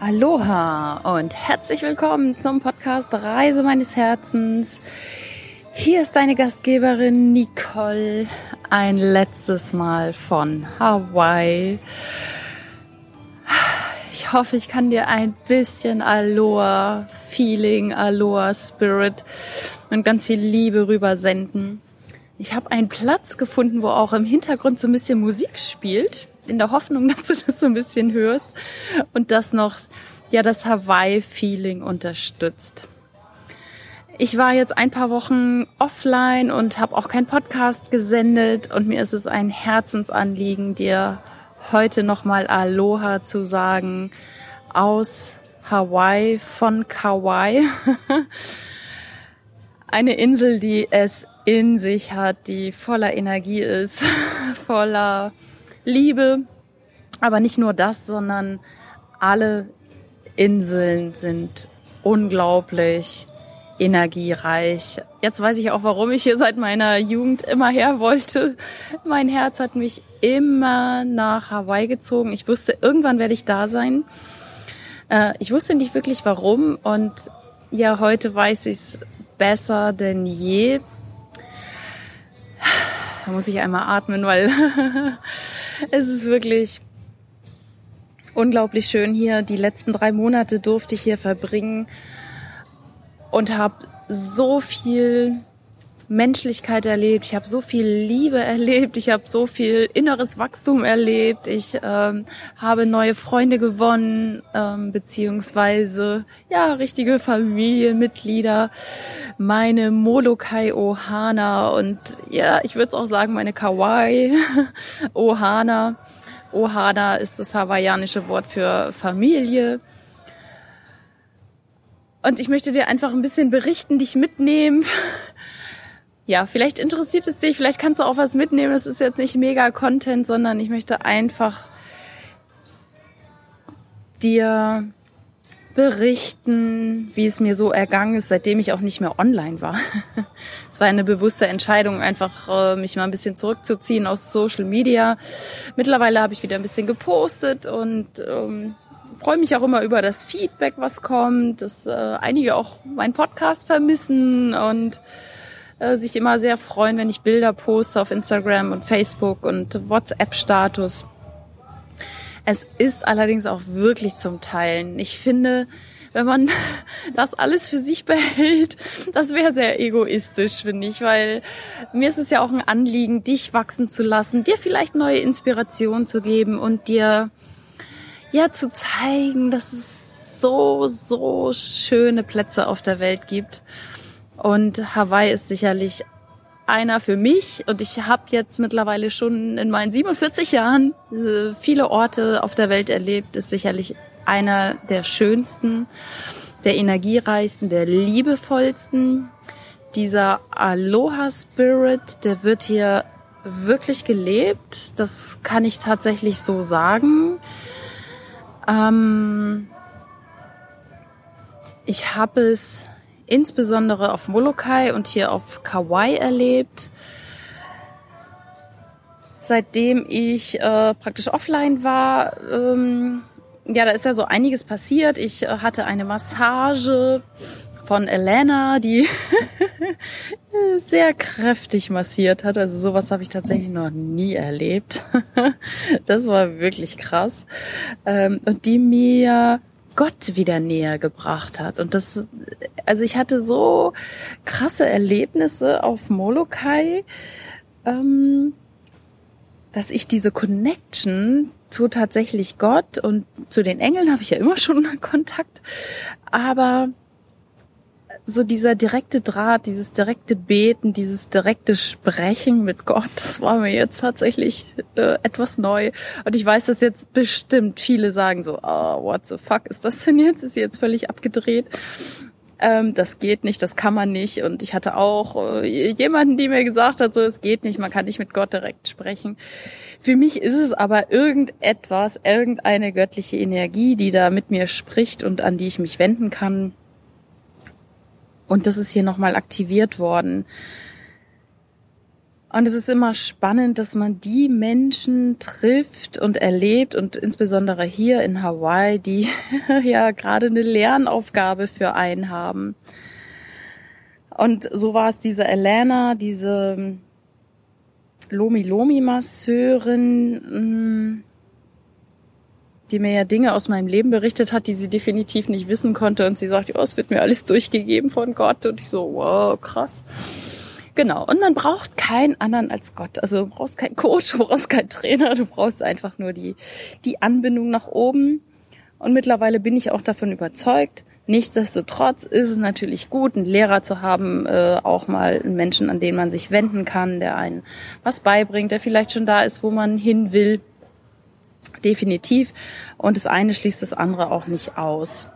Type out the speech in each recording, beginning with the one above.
Aloha und herzlich willkommen zum Podcast Reise meines Herzens. Hier ist deine Gastgeberin Nicole ein letztes Mal von Hawaii. Ich hoffe, ich kann dir ein bisschen Aloha Feeling, Aloha Spirit und ganz viel Liebe rübersenden. Ich habe einen Platz gefunden, wo auch im Hintergrund so ein bisschen Musik spielt in der Hoffnung, dass du das so ein bisschen hörst und das noch ja das Hawaii-Feeling unterstützt. Ich war jetzt ein paar Wochen offline und habe auch keinen Podcast gesendet und mir ist es ein Herzensanliegen, dir heute nochmal Aloha zu sagen aus Hawaii von Kauai. Eine Insel, die es in sich hat, die voller Energie ist, voller Liebe. Aber nicht nur das, sondern alle Inseln sind unglaublich energiereich. Jetzt weiß ich auch, warum ich hier seit meiner Jugend immer her wollte. Mein Herz hat mich immer nach Hawaii gezogen. Ich wusste, irgendwann werde ich da sein. Äh, ich wusste nicht wirklich warum und ja, heute weiß ich es besser denn je. Da muss ich einmal atmen, weil es ist wirklich unglaublich schön hier. Die letzten drei Monate durfte ich hier verbringen und habe so viel Menschlichkeit erlebt, ich habe so viel Liebe erlebt, ich habe so viel inneres Wachstum erlebt, ich ähm, habe neue Freunde gewonnen, ähm, beziehungsweise ja richtige Familienmitglieder, meine Molokai Ohana und ja, ich würde auch sagen meine Kawaii Ohana. Ohana ist das hawaiianische Wort für Familie. Und ich möchte dir einfach ein bisschen berichten, dich mitnehmen. Ja, vielleicht interessiert es dich, vielleicht kannst du auch was mitnehmen. Das ist jetzt nicht mega Content, sondern ich möchte einfach dir berichten, wie es mir so ergangen ist, seitdem ich auch nicht mehr online war. es war eine bewusste Entscheidung, einfach äh, mich mal ein bisschen zurückzuziehen aus Social Media. Mittlerweile habe ich wieder ein bisschen gepostet und ähm, freue mich auch immer über das Feedback, was kommt, dass äh, einige auch meinen Podcast vermissen und äh, sich immer sehr freuen, wenn ich Bilder poste auf Instagram und Facebook und WhatsApp-Status. Es ist allerdings auch wirklich zum Teilen. Ich finde, wenn man das alles für sich behält, das wäre sehr egoistisch, finde ich, weil mir ist es ja auch ein Anliegen, dich wachsen zu lassen, dir vielleicht neue Inspirationen zu geben und dir ja zu zeigen, dass es so, so schöne Plätze auf der Welt gibt. Und Hawaii ist sicherlich einer für mich und ich habe jetzt mittlerweile schon in meinen 47 Jahren äh, viele Orte auf der Welt erlebt, ist sicherlich einer der schönsten, der energiereichsten, der liebevollsten. Dieser Aloha Spirit, der wird hier wirklich gelebt. Das kann ich tatsächlich so sagen. Ähm, ich habe es insbesondere auf Molokai und hier auf Kauai erlebt. Seitdem ich äh, praktisch offline war, ähm, ja, da ist ja so einiges passiert. Ich äh, hatte eine Massage von Elena, die sehr kräftig massiert hat. Also sowas habe ich tatsächlich noch nie erlebt. das war wirklich krass. Ähm, und die mir Gott wieder näher gebracht hat. Und das, also ich hatte so krasse Erlebnisse auf Molokai, ähm, dass ich diese Connection zu tatsächlich Gott und zu den Engeln habe ich ja immer schon Kontakt, aber so dieser direkte Draht, dieses direkte Beten, dieses direkte Sprechen mit Gott, das war mir jetzt tatsächlich äh, etwas neu. Und ich weiß, dass jetzt bestimmt viele sagen so, oh, what the fuck ist das denn jetzt? Ist sie jetzt völlig abgedreht? Ähm, das geht nicht, das kann man nicht. Und ich hatte auch äh, jemanden, die mir gesagt hat, so, es geht nicht, man kann nicht mit Gott direkt sprechen. Für mich ist es aber irgendetwas, irgendeine göttliche Energie, die da mit mir spricht und an die ich mich wenden kann und das ist hier nochmal aktiviert worden. Und es ist immer spannend, dass man die Menschen trifft und erlebt und insbesondere hier in Hawaii, die ja gerade eine Lernaufgabe für einen haben. Und so war es diese Elena, diese Lomi Lomi Masseurin, mm, die mir ja Dinge aus meinem Leben berichtet hat, die sie definitiv nicht wissen konnte. Und sie sagt, ja, es wird mir alles durchgegeben von Gott. Und ich so, wow, krass. Genau. Und man braucht keinen anderen als Gott. Also du brauchst keinen Coach, du brauchst keinen Trainer, du brauchst einfach nur die, die Anbindung nach oben. Und mittlerweile bin ich auch davon überzeugt. Nichtsdestotrotz ist es natürlich gut, einen Lehrer zu haben, äh, auch mal einen Menschen, an den man sich wenden kann, der einen was beibringt, der vielleicht schon da ist, wo man hin will. Definitiv. Und das eine schließt das andere auch nicht aus.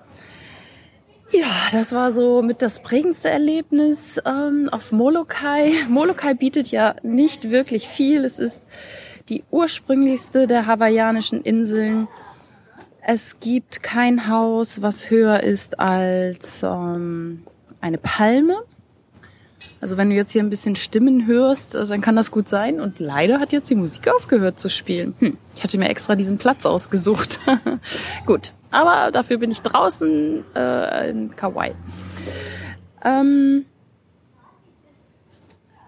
Ja, das war so mit das prägendste Erlebnis ähm, auf Molokai. Molokai bietet ja nicht wirklich viel. Es ist die ursprünglichste der hawaiianischen Inseln. Es gibt kein Haus, was höher ist als ähm, eine Palme. Also wenn du jetzt hier ein bisschen Stimmen hörst, äh, dann kann das gut sein. Und leider hat jetzt die Musik aufgehört zu spielen. Hm, ich hatte mir extra diesen Platz ausgesucht. gut, aber dafür bin ich draußen äh, in Kauai. Ähm,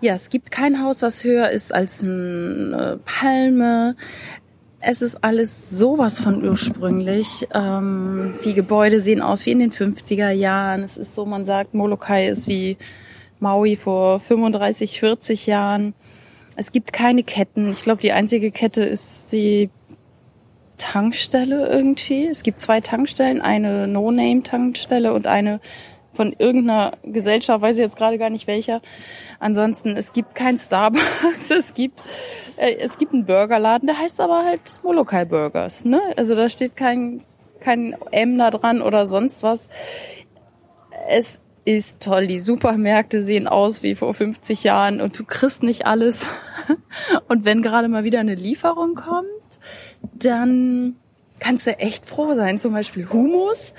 ja, es gibt kein Haus, was höher ist als eine Palme. Es ist alles sowas von ursprünglich. Ähm, die Gebäude sehen aus wie in den 50er Jahren. Es ist so, man sagt, Molokai ist wie Maui vor 35, 40 Jahren. Es gibt keine Ketten. Ich glaube, die einzige Kette ist die Tankstelle irgendwie. Es gibt zwei Tankstellen, eine No-Name-Tankstelle und eine von irgendeiner Gesellschaft, weiß ich jetzt gerade gar nicht welcher. Ansonsten, es gibt kein Starbucks, es gibt, äh, es gibt einen Burgerladen, der heißt aber halt Molokai Burgers, ne? Also da steht kein, kein M da dran oder sonst was. Es ist toll. Die Supermärkte sehen aus wie vor 50 Jahren und du kriegst nicht alles. Und wenn gerade mal wieder eine Lieferung kommt, dann kannst du echt froh sein. Zum Beispiel Humus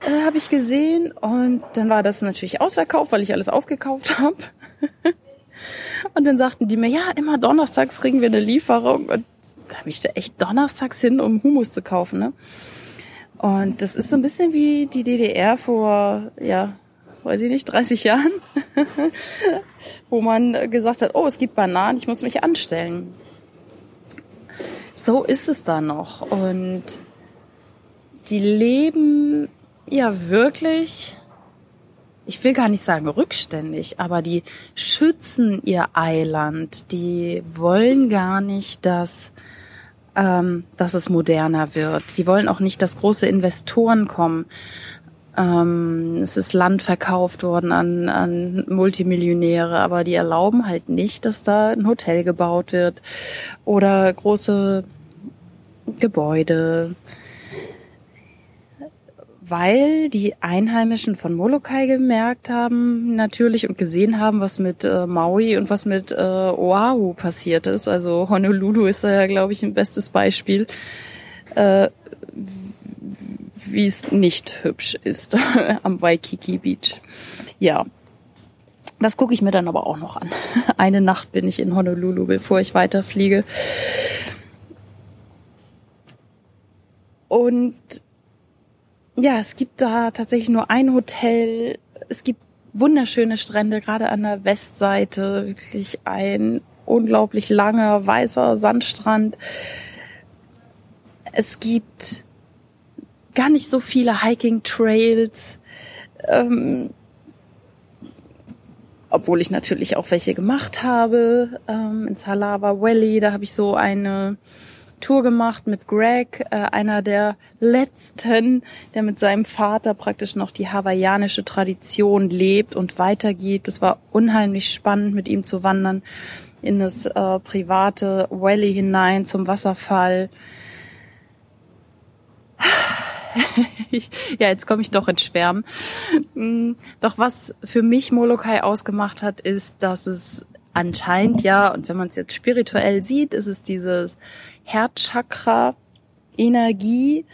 äh, habe ich gesehen und dann war das natürlich ausverkauft, weil ich alles aufgekauft habe. und dann sagten die mir, ja, immer donnerstags kriegen wir eine Lieferung und da habe ich da echt donnerstags hin, um Humus zu kaufen. Ne? Und das ist so ein bisschen wie die DDR vor, ja, weiß ich nicht, 30 Jahren, wo man gesagt hat, oh, es gibt Bananen, ich muss mich anstellen. So ist es da noch. Und die leben ja wirklich, ich will gar nicht sagen rückständig, aber die schützen ihr Eiland. Die wollen gar nicht, dass, ähm, dass es moderner wird. Die wollen auch nicht, dass große Investoren kommen. Ähm, es ist Land verkauft worden an, an Multimillionäre, aber die erlauben halt nicht, dass da ein Hotel gebaut wird oder große Gebäude. Weil die Einheimischen von Molokai gemerkt haben, natürlich und gesehen haben, was mit äh, Maui und was mit äh, Oahu passiert ist. Also Honolulu ist da ja, glaube ich, ein bestes Beispiel. Äh, wie es nicht hübsch ist am Waikiki Beach. Ja, das gucke ich mir dann aber auch noch an. Eine Nacht bin ich in Honolulu, bevor ich weiterfliege. Und ja, es gibt da tatsächlich nur ein Hotel. Es gibt wunderschöne Strände, gerade an der Westseite. Wirklich ein unglaublich langer, weißer Sandstrand. Es gibt gar nicht so viele Hiking-Trails. Ähm, obwohl ich natürlich auch welche gemacht habe. Ähm, ins Halawa Valley, da habe ich so eine Tour gemacht mit Greg, äh, einer der letzten, der mit seinem Vater praktisch noch die hawaiianische Tradition lebt und weitergibt. Es war unheimlich spannend, mit ihm zu wandern in das äh, private Valley hinein zum Wasserfall. ja, jetzt komme ich doch ins Schwärmen. Mm, doch was für mich Molokai ausgemacht hat, ist, dass es anscheinend ja, und wenn man es jetzt spirituell sieht, ist es dieses Herzchakra, Energie.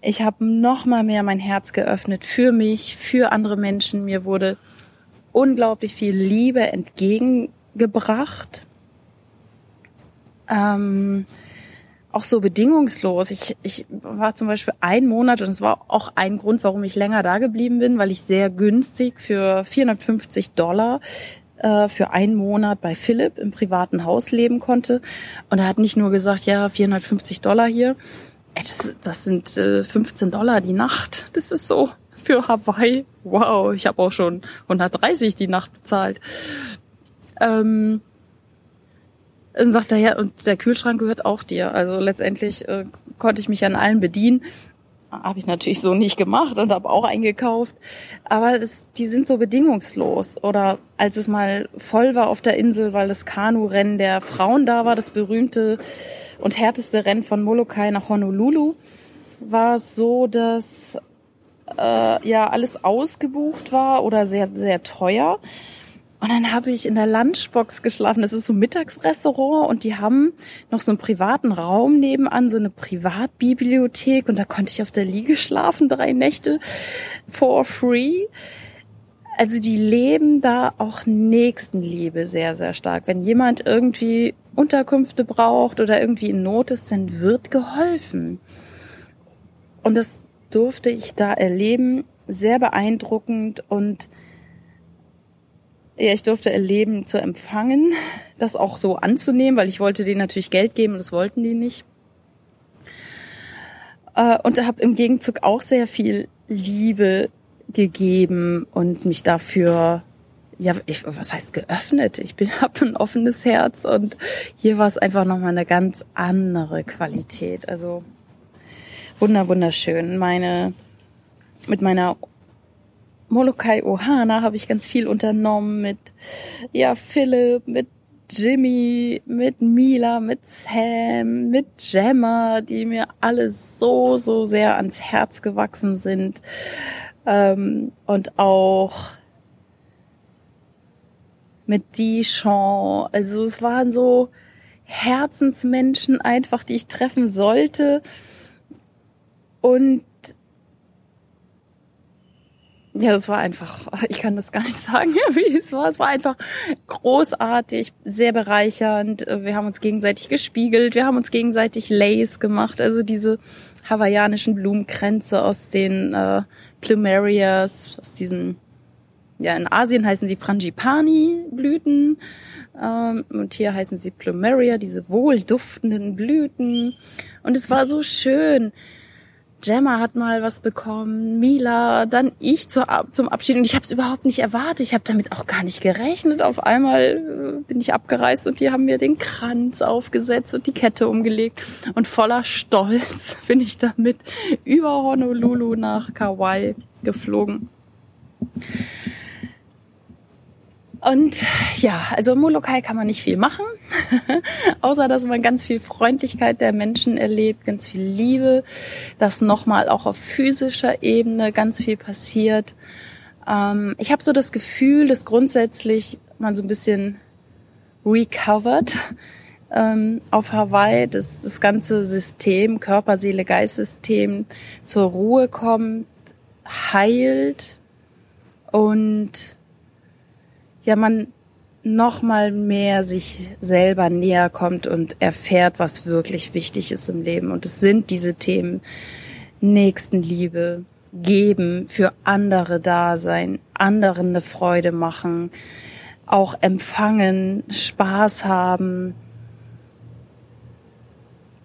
Ich habe noch mal mehr mein Herz geöffnet für mich, für andere Menschen. Mir wurde unglaublich viel Liebe entgegengebracht. ähm, auch so bedingungslos. Ich, ich war zum Beispiel ein Monat und es war auch ein Grund, warum ich länger da geblieben bin, weil ich sehr günstig für 450 Dollar äh, für einen Monat bei Philipp im privaten Haus leben konnte. Und er hat nicht nur gesagt, ja, 450 Dollar hier. Das, das sind äh, 15 Dollar die Nacht. Das ist so für Hawaii. Wow, ich habe auch schon 130 die Nacht bezahlt. Ähm, dann sagt er, ja, und der Kühlschrank gehört auch dir. Also letztendlich äh, konnte ich mich an allen bedienen. Habe ich natürlich so nicht gemacht und habe auch eingekauft. Aber das, die sind so bedingungslos. Oder als es mal voll war auf der Insel, weil das Kanu-Rennen der Frauen da war, das berühmte und härteste Rennen von Molokai nach Honolulu, war es so, dass äh, ja alles ausgebucht war oder sehr, sehr teuer. Und dann habe ich in der Lunchbox geschlafen. Das ist so ein Mittagsrestaurant und die haben noch so einen privaten Raum nebenan, so eine Privatbibliothek und da konnte ich auf der Liege schlafen, drei Nächte for free. Also die leben da auch Nächstenliebe sehr, sehr stark. Wenn jemand irgendwie Unterkünfte braucht oder irgendwie in Not ist, dann wird geholfen. Und das durfte ich da erleben. Sehr beeindruckend und ja, ich durfte erleben zu empfangen, das auch so anzunehmen, weil ich wollte denen natürlich Geld geben und das wollten die nicht. Äh, und habe im Gegenzug auch sehr viel Liebe gegeben und mich dafür, ja, ich, was heißt geöffnet? Ich bin habe ein offenes Herz und hier war es einfach nochmal eine ganz andere Qualität. Also wunder wunderschön. Meine mit meiner Molokai Ohana habe ich ganz viel unternommen mit, ja, Philipp, mit Jimmy, mit Mila, mit Sam, mit Gemma, die mir alle so, so sehr ans Herz gewachsen sind. Ähm, und auch mit Dijon. Also es waren so Herzensmenschen einfach, die ich treffen sollte. Und ja, das war einfach, ich kann das gar nicht sagen, wie es war. Es war einfach großartig, sehr bereichernd. Wir haben uns gegenseitig gespiegelt, wir haben uns gegenseitig Lace gemacht, also diese hawaiianischen Blumenkränze aus den äh, Plumerias, aus diesen, ja, in Asien heißen die Frangipani-Blüten ähm, und hier heißen sie Plumeria, diese wohlduftenden Blüten. Und es war so schön. Gemma hat mal was bekommen, Mila, dann ich zur, zum Abschied und ich habe es überhaupt nicht erwartet. Ich habe damit auch gar nicht gerechnet. Auf einmal äh, bin ich abgereist und die haben mir den Kranz aufgesetzt und die Kette umgelegt und voller Stolz bin ich damit über Honolulu nach Kauai geflogen. Und ja, also im Molokai kann man nicht viel machen, außer dass man ganz viel Freundlichkeit der Menschen erlebt, ganz viel Liebe, dass nochmal auch auf physischer Ebene ganz viel passiert. Ähm, ich habe so das Gefühl, dass grundsätzlich man so ein bisschen recovered ähm, auf Hawaii, dass das ganze System, Körper, Seele, Geistsystem zur Ruhe kommt, heilt und ja man noch mal mehr sich selber näher kommt und erfährt, was wirklich wichtig ist im Leben. Und es sind diese Themen Nächstenliebe, geben, für andere da sein, anderen eine Freude machen, auch empfangen, Spaß haben,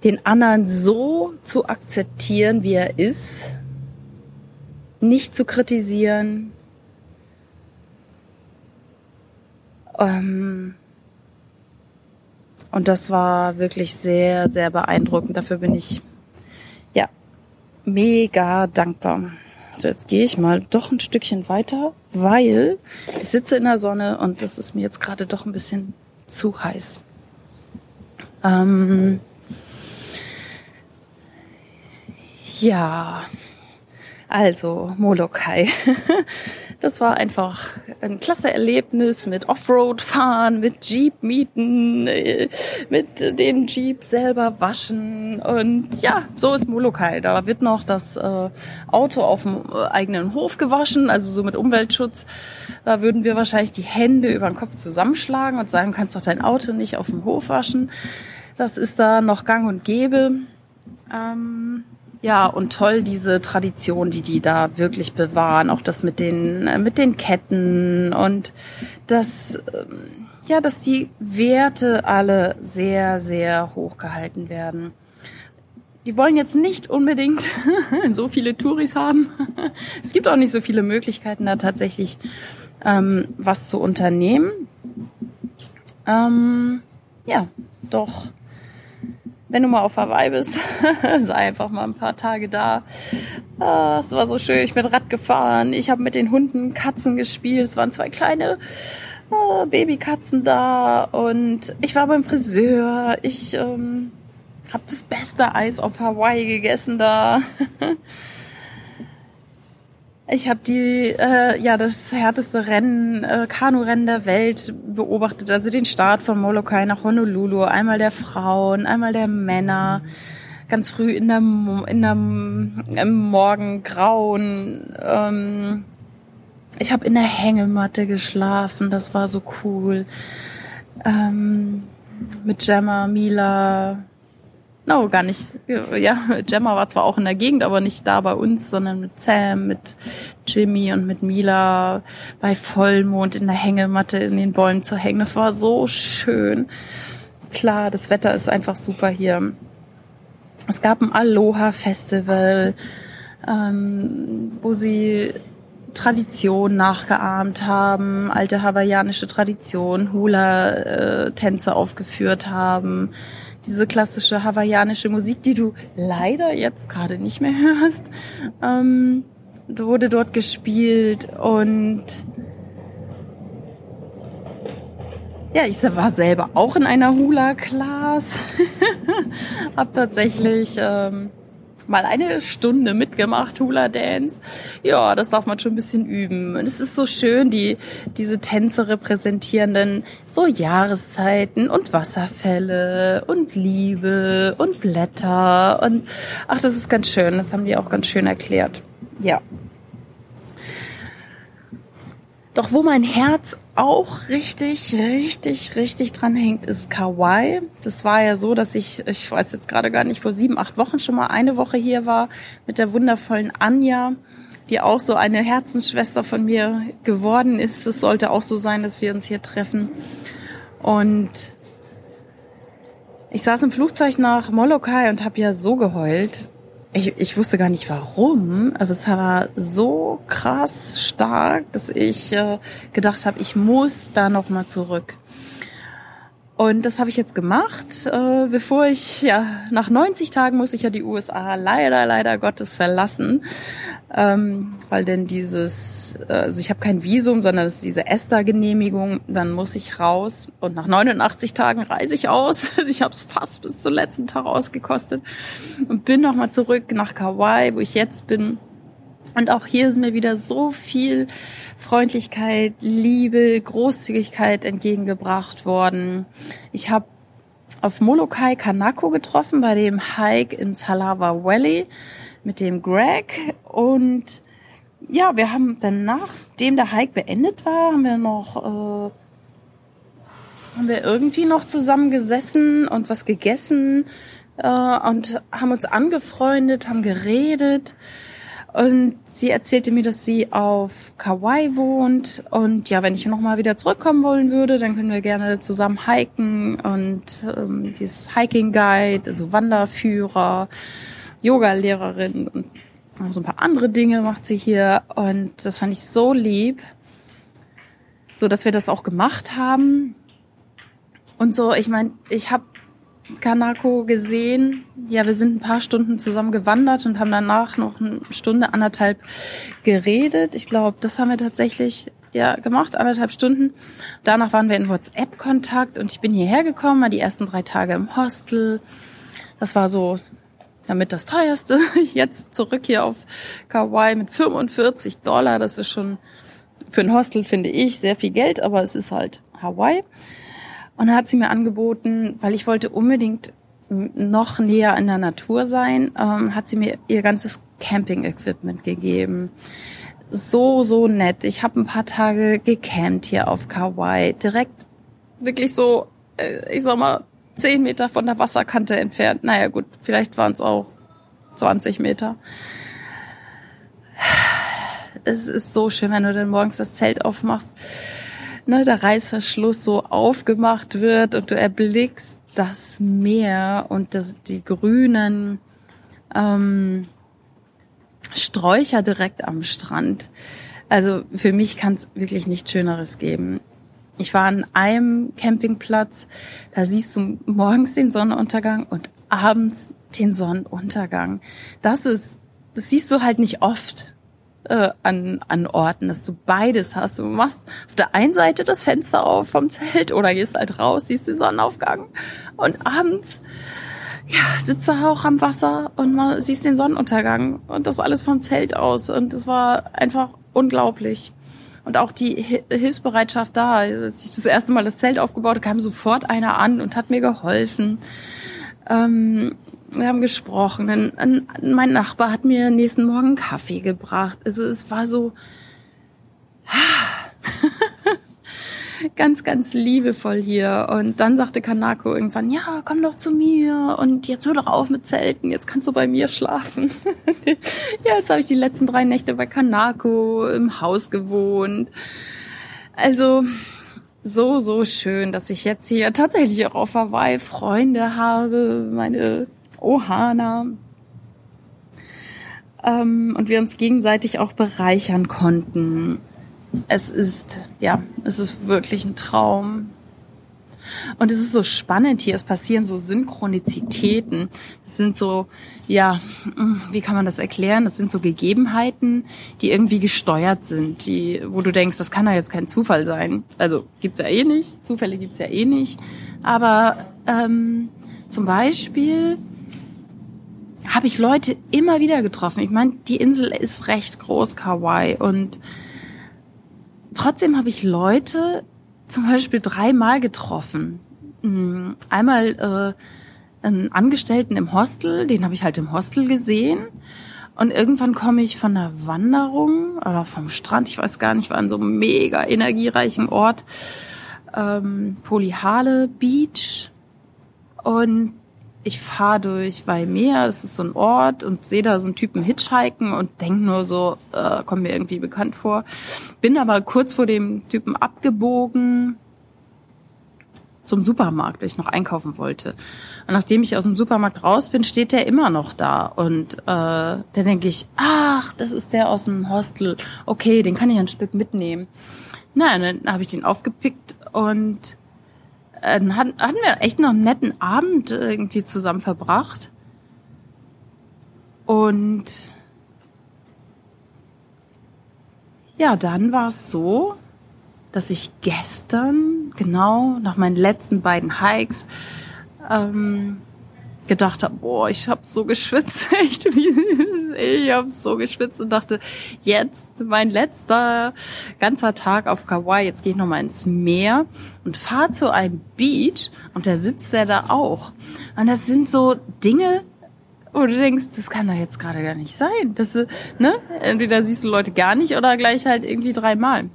den anderen so zu akzeptieren, wie er ist, nicht zu kritisieren, Ähm, und das war wirklich sehr, sehr beeindruckend. Dafür bin ich ja mega dankbar. So, jetzt gehe ich mal doch ein Stückchen weiter, weil ich sitze in der Sonne und das ist mir jetzt gerade doch ein bisschen zu heiß. Ähm, ja, also Molokai. Das war einfach ein klasse Erlebnis mit Offroad-Fahren, mit Jeep mieten, äh, mit den Jeep selber waschen und ja, so ist Molokai. Da wird noch das äh, Auto auf dem äh, eigenen Hof gewaschen, also so mit Umweltschutz. Da würden wir wahrscheinlich die Hände über den Kopf zusammenschlagen und sagen, kannst doch dein Auto nicht auf dem Hof waschen. Das ist da noch gang und gäbe. Ähm, ja, und toll diese Tradition, die die da wirklich bewahren. Auch das mit den, äh, mit den Ketten und das, ähm, ja, dass die Werte alle sehr, sehr hoch gehalten werden. Die wollen jetzt nicht unbedingt so viele Touris haben. es gibt auch nicht so viele Möglichkeiten, da tatsächlich ähm, was zu unternehmen. Ähm, ja, doch wenn du mal auf Hawaii bist, sei einfach mal ein paar Tage da. Ah, es war so schön. Ich bin Rad gefahren. Ich habe mit den Hunden Katzen gespielt. Es waren zwei kleine äh, Babykatzen da und ich war beim Friseur. Ich ähm, habe das beste Eis auf Hawaii gegessen da. Ich habe die, äh, ja, das härteste Rennen, äh, Kanurennen der Welt beobachtet, also den Start von Molokai nach Honolulu, einmal der Frauen, einmal der Männer, ganz früh in der, in der im Morgengrauen. Ähm, ich habe in der Hängematte geschlafen, das war so cool. Ähm, mit Gemma, Mila, No, gar nicht. Ja, Gemma war zwar auch in der Gegend, aber nicht da bei uns, sondern mit Sam, mit Jimmy und mit Mila bei Vollmond in der Hängematte in den Bäumen zu hängen. Das war so schön. Klar, das Wetter ist einfach super hier. Es gab ein Aloha-Festival, ähm, wo sie Tradition nachgeahmt haben, alte hawaiianische Tradition, Hula-Tänze aufgeführt haben diese klassische hawaiianische Musik, die du leider jetzt gerade nicht mehr hörst, ähm, wurde dort gespielt und ja, ich war selber auch in einer Hula-Class, hab tatsächlich ähm, mal eine Stunde mitgemacht, Hula Dance. Ja, das darf man schon ein bisschen üben. Und es ist so schön, die, diese Tänze repräsentierenden so Jahreszeiten und Wasserfälle und Liebe und Blätter und ach, das ist ganz schön. Das haben die auch ganz schön erklärt. Ja. Doch wo mein Herz auch richtig, richtig, richtig dran hängt, ist Kauai. Das war ja so, dass ich, ich weiß jetzt gerade gar nicht, vor sieben, acht Wochen schon mal eine Woche hier war mit der wundervollen Anja, die auch so eine Herzensschwester von mir geworden ist. Es sollte auch so sein, dass wir uns hier treffen. Und ich saß im Flugzeug nach Molokai und habe ja so geheult ich, ich wusste gar nicht warum, aber es war so krass stark, dass ich äh, gedacht habe, ich muss da noch mal zurück. Und das habe ich jetzt gemacht, äh, bevor ich, ja, nach 90 Tagen muss ich ja die USA leider, leider Gottes verlassen, ähm, weil denn dieses, äh, also ich habe kein Visum, sondern es ist diese ESTA-Genehmigung, dann muss ich raus. Und nach 89 Tagen reise ich aus. Also ich habe es fast bis zum letzten Tag ausgekostet. Und bin nochmal zurück nach Kauai, wo ich jetzt bin. Und auch hier ist mir wieder so viel Freundlichkeit, Liebe, Großzügigkeit entgegengebracht worden. Ich habe auf Molokai Kanako getroffen bei dem Hike ins Halawa Valley mit dem Greg und ja, wir haben dann nachdem der Hike beendet war, haben wir noch äh, haben wir irgendwie noch zusammen gesessen und was gegessen äh, und haben uns angefreundet, haben geredet und sie erzählte mir, dass sie auf Kauai wohnt. Und ja, wenn ich nochmal wieder zurückkommen wollen würde, dann können wir gerne zusammen hiken und ähm, dieses Hiking Guide, also Wanderführer, Yoga-Lehrerin und noch so ein paar andere Dinge macht sie hier. Und das fand ich so lieb, so dass wir das auch gemacht haben. Und so, ich meine, ich habe Kanako gesehen. Ja, wir sind ein paar Stunden zusammen gewandert und haben danach noch eine Stunde, anderthalb geredet. Ich glaube, das haben wir tatsächlich ja gemacht, anderthalb Stunden. Danach waren wir in WhatsApp-Kontakt und ich bin hierher gekommen, war die ersten drei Tage im Hostel. Das war so damit das teuerste. Jetzt zurück hier auf Kauai mit 45 Dollar. Das ist schon für ein Hostel, finde ich, sehr viel Geld, aber es ist halt Hawaii. Und dann hat sie mir angeboten, weil ich wollte unbedingt noch näher in der Natur sein, ähm, hat sie mir ihr ganzes Camping-Equipment gegeben. So, so nett. Ich habe ein paar Tage gecampt hier auf Kauai. Direkt wirklich so, äh, ich sag mal, zehn Meter von der Wasserkante entfernt. Naja gut, vielleicht waren es auch 20 Meter. Es ist so schön, wenn du dann morgens das Zelt aufmachst, ne, der Reißverschluss so aufgemacht wird und du erblickst das Meer und das, die grünen ähm, Sträucher direkt am Strand. Also für mich kann es wirklich nichts Schöneres geben. Ich war an einem Campingplatz, da siehst du morgens den Sonnenuntergang und abends den Sonnenuntergang. Das ist, das siehst du halt nicht oft äh, an, Orten, dass du beides hast. Du machst auf der einen Seite das Fenster auf vom Zelt oder gehst halt raus, siehst den Sonnenaufgang und abends ja, sitzt du auch am Wasser und man, siehst den Sonnenuntergang und das alles vom Zelt aus und das war einfach unglaublich. Und auch die Hilfsbereitschaft da, als ich das erste Mal das Zelt aufgebaut habe, kam sofort einer an und hat mir geholfen. Ähm, wir haben gesprochen. mein Nachbar hat mir nächsten Morgen Kaffee gebracht. Also es war so ganz, ganz liebevoll hier. Und dann sagte Kanako irgendwann, ja, komm doch zu mir und jetzt hör doch auf mit Zelten, jetzt kannst du bei mir schlafen. ja, jetzt habe ich die letzten drei Nächte bei Kanako im Haus gewohnt. Also so, so schön, dass ich jetzt hier tatsächlich auch auf Hawaii Freunde habe, meine Ohana. Ähm, und wir uns gegenseitig auch bereichern konnten. Es ist, ja, es ist wirklich ein Traum. Und es ist so spannend hier. Es passieren so Synchronizitäten. Das sind so, ja, wie kann man das erklären? Das sind so Gegebenheiten, die irgendwie gesteuert sind, die, wo du denkst, das kann ja jetzt kein Zufall sein. Also gibt's ja eh nicht. Zufälle gibt's ja eh nicht. Aber ähm, zum Beispiel habe ich Leute immer wieder getroffen. Ich meine, die Insel ist recht groß, Kauai. Und trotzdem habe ich Leute zum Beispiel dreimal getroffen. Hm, einmal äh, einen Angestellten im Hostel, den habe ich halt im Hostel gesehen. Und irgendwann komme ich von einer Wanderung oder vom Strand, ich weiß gar nicht, war an so einem mega energiereichen Ort, ähm, Polyhale Beach. Und ich fahre durch Waimea, das ist so ein Ort und sehe da so einen Typen hitchhiken und denk nur so, äh, kommt mir irgendwie bekannt vor. Bin aber kurz vor dem Typen abgebogen zum Supermarkt, weil ich noch einkaufen wollte. Und nachdem ich aus dem Supermarkt raus bin, steht der immer noch da. Und äh, dann denke ich, ach, das ist der aus dem Hostel. Okay, den kann ich ein Stück mitnehmen. Nein, dann habe ich den aufgepickt und äh, hatten, wir echt noch einen netten Abend irgendwie zusammen verbracht. Und ja, dann war es so, dass ich gestern, genau nach meinen letzten beiden Hikes, ähm, gedacht habe, boah, ich habe so geschwitzt, echt, ich habe so geschwitzt und dachte, jetzt mein letzter ganzer Tag auf Kauai, jetzt gehe ich noch mal ins Meer und fahre zu einem Beach und da sitzt der da auch. Und das sind so Dinge, wo du denkst, das kann doch jetzt gerade gar nicht sein. Das, ne? Entweder siehst du Leute gar nicht oder gleich halt irgendwie dreimal.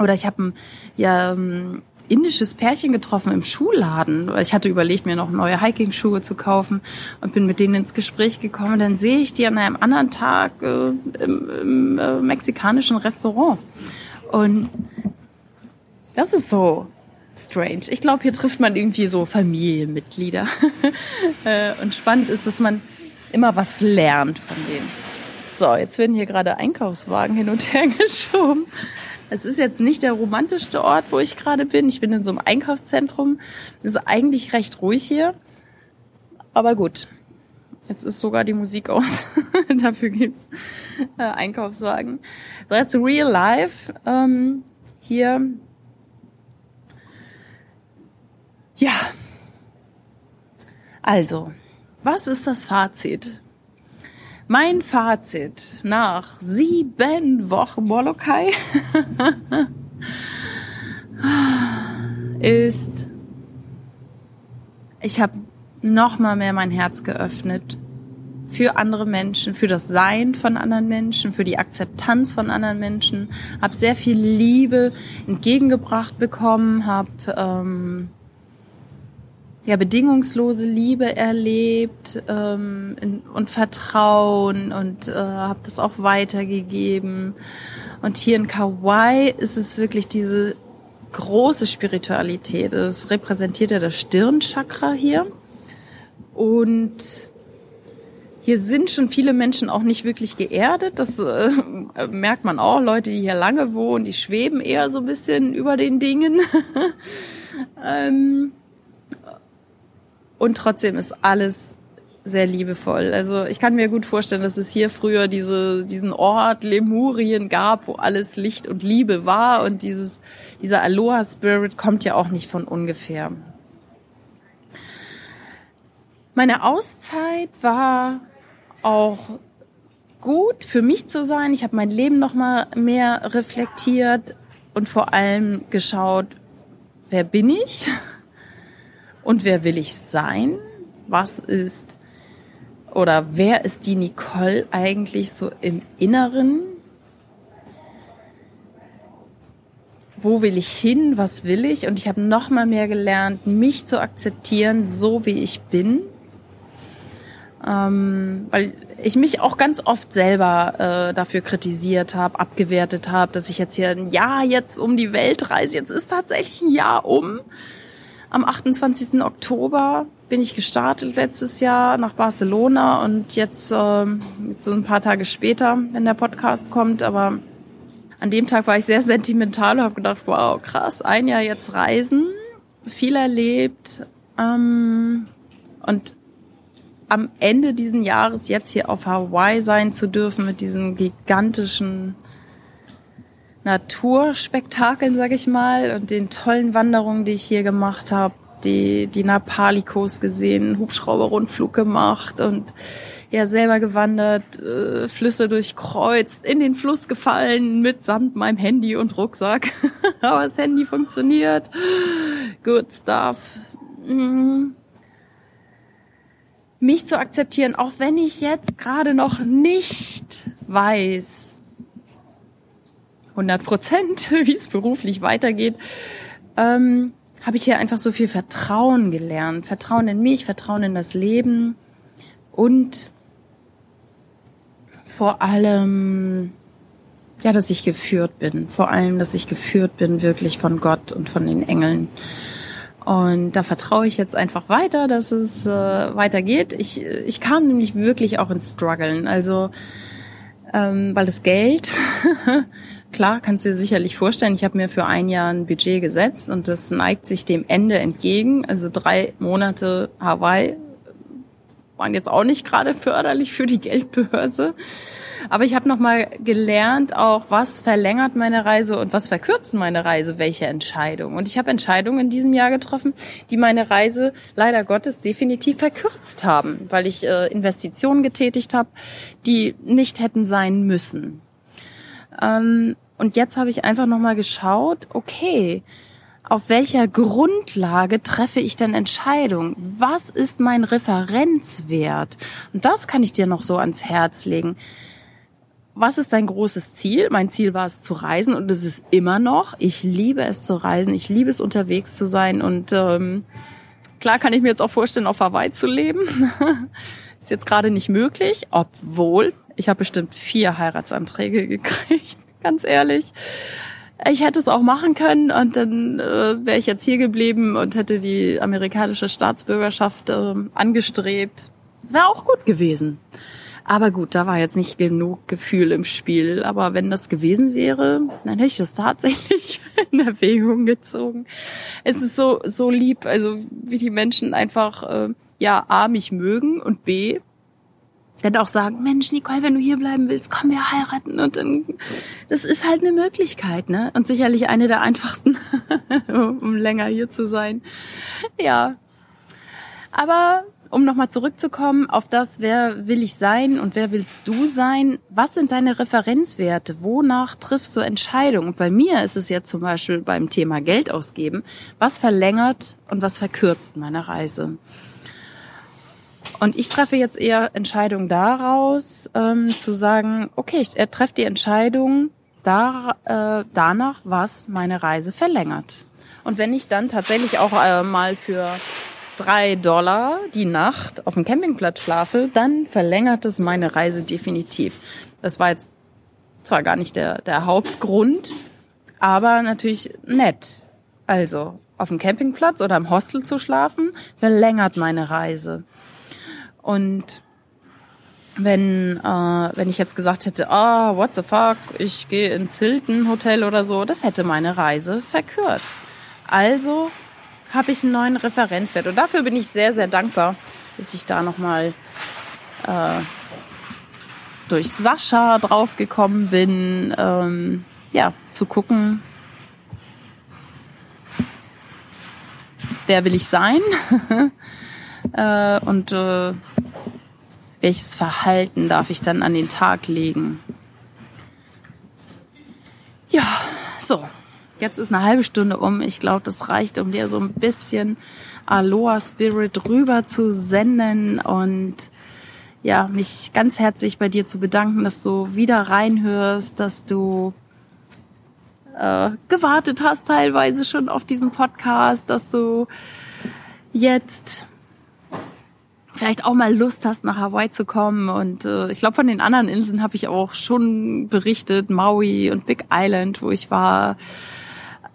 Oder ich habe ja ähm, indisches Pärchen getroffen im Schuhladen. Ich hatte überlegt, mir noch neue Hiking-Schuhe zu kaufen und bin mit denen ins Gespräch gekommen. Dann sehe ich die an einem anderen Tag äh, im, im äh, mexikanischen Restaurant. Und das ist so strange. Ich glaube, hier trifft man irgendwie so Familienmitglieder. Äh, und spannend ist, dass man immer was lernt von denen. So, jetzt werden hier gerade Einkaufswagen hin und her geschoben. Es ist jetzt nicht der romantischste Ort, wo ich gerade bin. Ich bin in so einem Einkaufszentrum. Es ist eigentlich recht ruhig hier. Aber gut. Jetzt ist sogar die Musik aus. Dafür gibt's äh, Einkaufswagen. Bereits Real Life ähm, hier. Ja. Also, was ist das Fazit? Mein Fazit nach sieben Wochen Molokai ist, ich habe noch mal mehr mein Herz geöffnet für andere Menschen, für das Sein von anderen Menschen, für die Akzeptanz von anderen Menschen, habe sehr viel Liebe entgegengebracht bekommen, habe ähm, ja, bedingungslose Liebe erlebt ähm, in, und Vertrauen und äh, habe das auch weitergegeben. Und hier in Kauai ist es wirklich diese große Spiritualität. Es repräsentiert ja das Stirnchakra hier. Und hier sind schon viele Menschen auch nicht wirklich geerdet. Das äh, merkt man auch. Leute, die hier lange wohnen, die schweben eher so ein bisschen über den Dingen. ähm, und trotzdem ist alles sehr liebevoll. Also ich kann mir gut vorstellen, dass es hier früher diese, diesen Ort Lemurien gab, wo alles Licht und Liebe war und dieses, dieser Aloha Spirit kommt ja auch nicht von ungefähr. Meine Auszeit war auch gut für mich zu sein. Ich habe mein Leben noch mal mehr reflektiert und vor allem geschaut, wer bin ich und wer will ich sein? Was ist oder wer ist die Nicole eigentlich so im Inneren? Wo will ich hin? Was will ich? Und ich habe noch mal mehr gelernt, mich zu akzeptieren, so wie ich bin. Ähm, weil ich mich auch ganz oft selber äh, dafür kritisiert habe, abgewertet habe, dass ich jetzt hier ein Jahr jetzt um die Welt reise. Jetzt ist tatsächlich ein Jahr um. Am 28. Oktober bin ich gestartet letztes Jahr nach Barcelona und jetzt, äh, jetzt so ein paar Tage später, wenn der Podcast kommt, aber an dem Tag war ich sehr sentimental und habe gedacht, wow, krass, ein Jahr jetzt reisen, viel erlebt ähm, und am Ende diesen Jahres jetzt hier auf Hawaii sein zu dürfen mit diesen gigantischen Naturspektakeln, sag ich mal, und den tollen Wanderungen, die ich hier gemacht habe, die, die Napalikos gesehen, Hubschrauberrundflug gemacht und ja selber gewandert, äh, Flüsse durchkreuzt, in den Fluss gefallen mitsamt meinem Handy und Rucksack. Aber das Handy funktioniert. Good stuff. Mhm. Mich zu akzeptieren, auch wenn ich jetzt gerade noch nicht weiß, 100 Prozent, wie es beruflich weitergeht, ähm, habe ich hier einfach so viel Vertrauen gelernt. Vertrauen in mich, Vertrauen in das Leben und vor allem, ja, dass ich geführt bin. Vor allem, dass ich geführt bin wirklich von Gott und von den Engeln. Und da vertraue ich jetzt einfach weiter, dass es äh, weitergeht. Ich, ich kam nämlich wirklich auch ins Struggeln. Also, ähm, weil das Geld Klar, kannst du dir sicherlich vorstellen, ich habe mir für ein Jahr ein Budget gesetzt und das neigt sich dem Ende entgegen. Also drei Monate Hawaii waren jetzt auch nicht gerade förderlich für die Geldbörse. Aber ich habe nochmal gelernt, auch was verlängert meine Reise und was verkürzt meine Reise, welche Entscheidung. Und ich habe Entscheidungen in diesem Jahr getroffen, die meine Reise leider Gottes definitiv verkürzt haben, weil ich äh, Investitionen getätigt habe, die nicht hätten sein müssen. Ähm, und jetzt habe ich einfach nochmal geschaut, okay, auf welcher Grundlage treffe ich denn Entscheidungen? Was ist mein Referenzwert? Und das kann ich dir noch so ans Herz legen. Was ist dein großes Ziel? Mein Ziel war es zu reisen und es ist immer noch. Ich liebe es zu reisen, ich liebe es unterwegs zu sein und ähm, klar kann ich mir jetzt auch vorstellen, auf Hawaii zu leben. ist jetzt gerade nicht möglich, obwohl ich habe bestimmt vier Heiratsanträge gekriegt, ganz ehrlich. Ich hätte es auch machen können und dann äh, wäre ich jetzt hier geblieben und hätte die amerikanische Staatsbürgerschaft äh, angestrebt. Wäre auch gut gewesen. Aber gut, da war jetzt nicht genug Gefühl im Spiel. Aber wenn das gewesen wäre, dann hätte ich das tatsächlich in Erwägung gezogen. Es ist so, so lieb, also wie die Menschen einfach, äh, ja, A, mich mögen und B, dann auch sagen, Mensch, Nicole, wenn du hier bleiben willst, komm, wir heiraten. Und dann, das ist halt eine Möglichkeit, ne? Und sicherlich eine der einfachsten, um länger hier zu sein. Ja. Aber um nochmal zurückzukommen auf das, wer will ich sein und wer willst du sein? Was sind deine Referenzwerte? Wonach triffst du Entscheidungen? Und bei mir ist es jetzt zum Beispiel beim Thema Geld ausgeben. Was verlängert und was verkürzt meine Reise? Und ich treffe jetzt eher Entscheidungen daraus, ähm, zu sagen, okay, ich treffe die Entscheidung da, äh, danach, was meine Reise verlängert. Und wenn ich dann tatsächlich auch äh, mal für drei Dollar die Nacht auf dem Campingplatz schlafe, dann verlängert es meine Reise definitiv. Das war jetzt zwar gar nicht der, der Hauptgrund, aber natürlich nett. Also auf dem Campingplatz oder im Hostel zu schlafen, verlängert meine Reise. Und wenn, äh, wenn ich jetzt gesagt hätte, ah, oh, what the fuck, ich gehe ins Hilton Hotel oder so, das hätte meine Reise verkürzt. Also habe ich einen neuen Referenzwert. Und dafür bin ich sehr, sehr dankbar, dass ich da nochmal äh, durch Sascha draufgekommen bin, ähm, ja, zu gucken, wer will ich sein äh, und äh, welches Verhalten darf ich dann an den Tag legen. Ja, so, jetzt ist eine halbe Stunde um. Ich glaube, das reicht, um dir so ein bisschen Aloha Spirit rüber zu senden und ja, mich ganz herzlich bei dir zu bedanken, dass du wieder reinhörst, dass du äh, gewartet hast teilweise schon auf diesen Podcast, dass du jetzt vielleicht auch mal Lust hast, nach Hawaii zu kommen. Und äh, ich glaube, von den anderen Inseln habe ich auch schon berichtet, Maui und Big Island, wo ich war.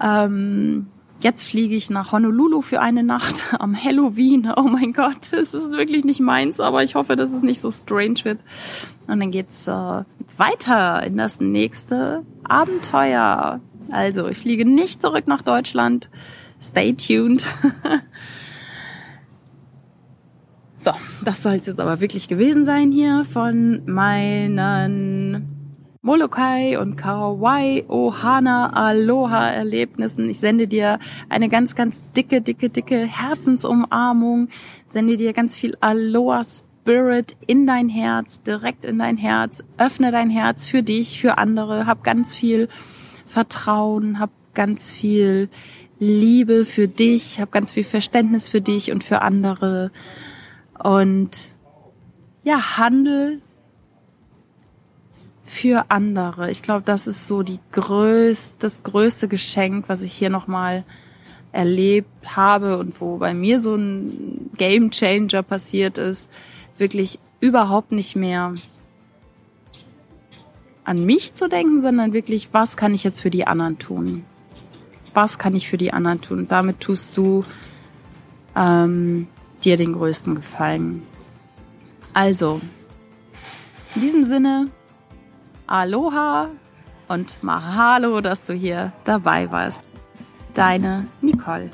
Ähm, jetzt fliege ich nach Honolulu für eine Nacht am Halloween. Oh mein Gott, es ist wirklich nicht meins, aber ich hoffe, dass es nicht so strange wird. Und dann geht's äh, weiter in das nächste Abenteuer. Also, ich fliege nicht zurück nach Deutschland. Stay tuned. so, das soll es jetzt aber wirklich gewesen sein hier von meinen Molokai und Kauai Ohana Aloha Erlebnissen. Ich sende dir eine ganz, ganz dicke, dicke, dicke Herzensumarmung. Sende dir ganz viel Aloha Spirit in dein Herz, direkt in dein Herz. Öffne dein Herz für dich, für andere. Hab ganz viel Vertrauen, hab ganz viel Liebe für dich, hab ganz viel Verständnis für dich und für andere. Und ja, handel für andere. Ich glaube, das ist so die größte, das größte Geschenk, was ich hier nochmal erlebt habe und wo bei mir so ein Game Changer passiert ist, wirklich überhaupt nicht mehr an mich zu denken, sondern wirklich, was kann ich jetzt für die anderen tun? Was kann ich für die anderen tun? damit tust du ähm, dir den größten Gefallen. Also, in diesem Sinne, Aloha und Mahalo, dass du hier dabei warst. Deine Nicole.